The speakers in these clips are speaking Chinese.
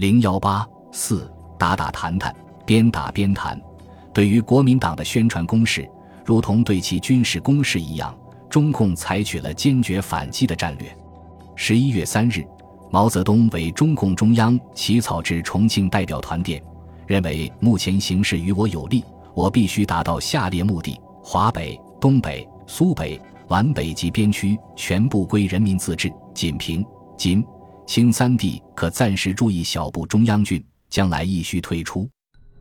零幺八四打打谈谈，边打边谈。对于国民党的宣传攻势，如同对其军事攻势一样，中共采取了坚决反击的战略。十一月三日，毛泽东为中共中央起草至重庆代表团电，认为目前形势与我有利，我必须达到下列目的：华北、东北、苏北、皖北及边区全部归人民自治，仅凭仅、清三地可暂时注意小部中央军，将来亦需退出。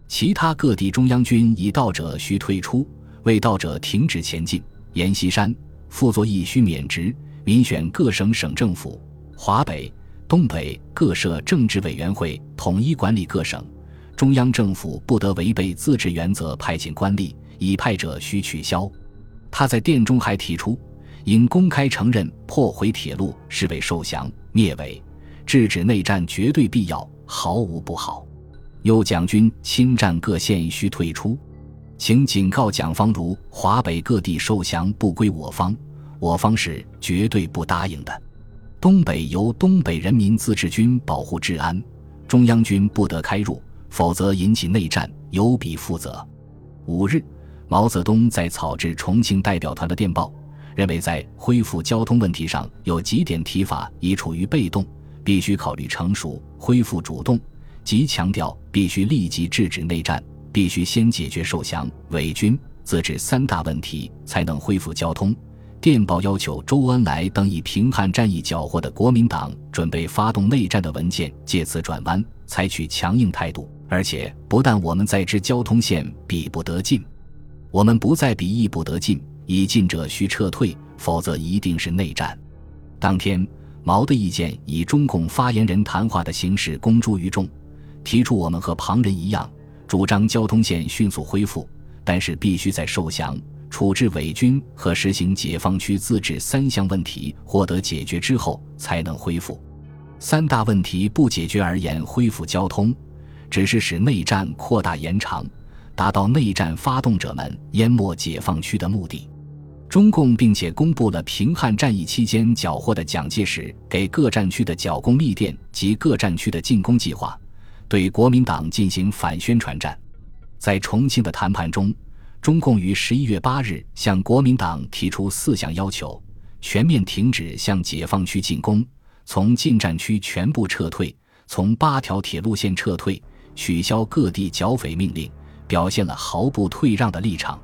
其他各地中央军已到者需退出，未到者停止前进。阎锡山副作亦需免职，民选各省省政府、华北、东北各设政治委员会，统一管理各省。中央政府不得违背自治原则派遣官吏，已派者需取消。他在电中还提出，应公开承认破毁铁路是为受降灭伪，制止内战绝对必要，毫无不好。又蒋军侵占各县需退出，请警告蒋方如：华北各地受降不归我方，我方是绝对不答应的。东北由东北人民自治军保护治安，中央军不得开入，否则引起内战，有彼负责。五日，毛泽东在草至重庆代表团的电报，认为在恢复交通问题上有几点提法已处于被动，必须考虑成熟，恢复主动。即强调必须立即制止内战，必须先解决受降、伪军、自治三大问题，才能恢复交通。电报要求周恩来等以平汉战役缴获的国民党准备发动内战的文件借此转弯，采取强硬态度。而且不但我们在之交通线比不得进，我们不再比亦不得进，已进者需撤退，否则一定是内战。当天，毛的意见以中共发言人谈话的形式公诸于众。提出我们和旁人一样，主张交通线迅速恢复，但是必须在受降、处置伪军和实行解放区自治三项问题获得解决之后才能恢复。三大问题不解决而言，恢复交通，只是使内战扩大延长，达到内战发动者们淹没解放区的目的。中共并且公布了平汉战役期间缴获的蒋介石给各战区的剿共密电及各战区的进攻计划。对国民党进行反宣传战，在重庆的谈判中，中共于十一月八日向国民党提出四项要求：全面停止向解放区进攻，从进战区全部撤退，从八条铁路线撤退，取消各地剿匪命令，表现了毫不退让的立场。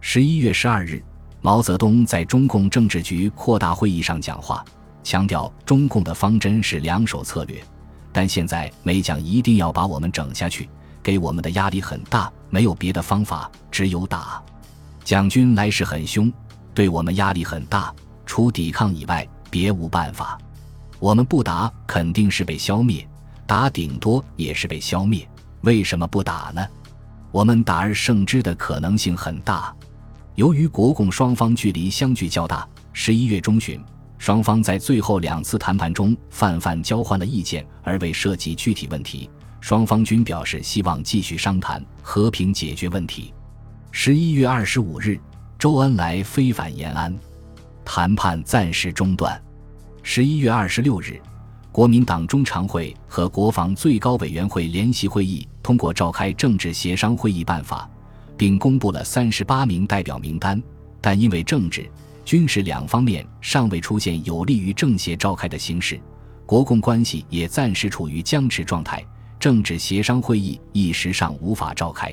十一月十二日，毛泽东在中共政治局扩大会议上讲话，强调中共的方针是两手策略。但现在美蒋一定要把我们整下去，给我们的压力很大，没有别的方法，只有打。蒋军来势很凶，对我们压力很大，除抵抗以外别无办法。我们不打肯定是被消灭，打顶多也是被消灭。为什么不打呢？我们打而胜之的可能性很大。由于国共双方距离相距较大，十一月中旬。双方在最后两次谈判中泛泛交换了意见，而未涉及具体问题。双方均表示希望继续商谈，和平解决问题。十一月二十五日，周恩来飞返延安，谈判暂时中断。十一月二十六日，国民党中常会和国防最高委员会联席会议通过召开政治协商会议办法，并公布了三十八名代表名单，但因为政治。军事两方面尚未出现有利于政协召开的形势，国共关系也暂时处于僵持状态，政治协商会议一时尚无法召开。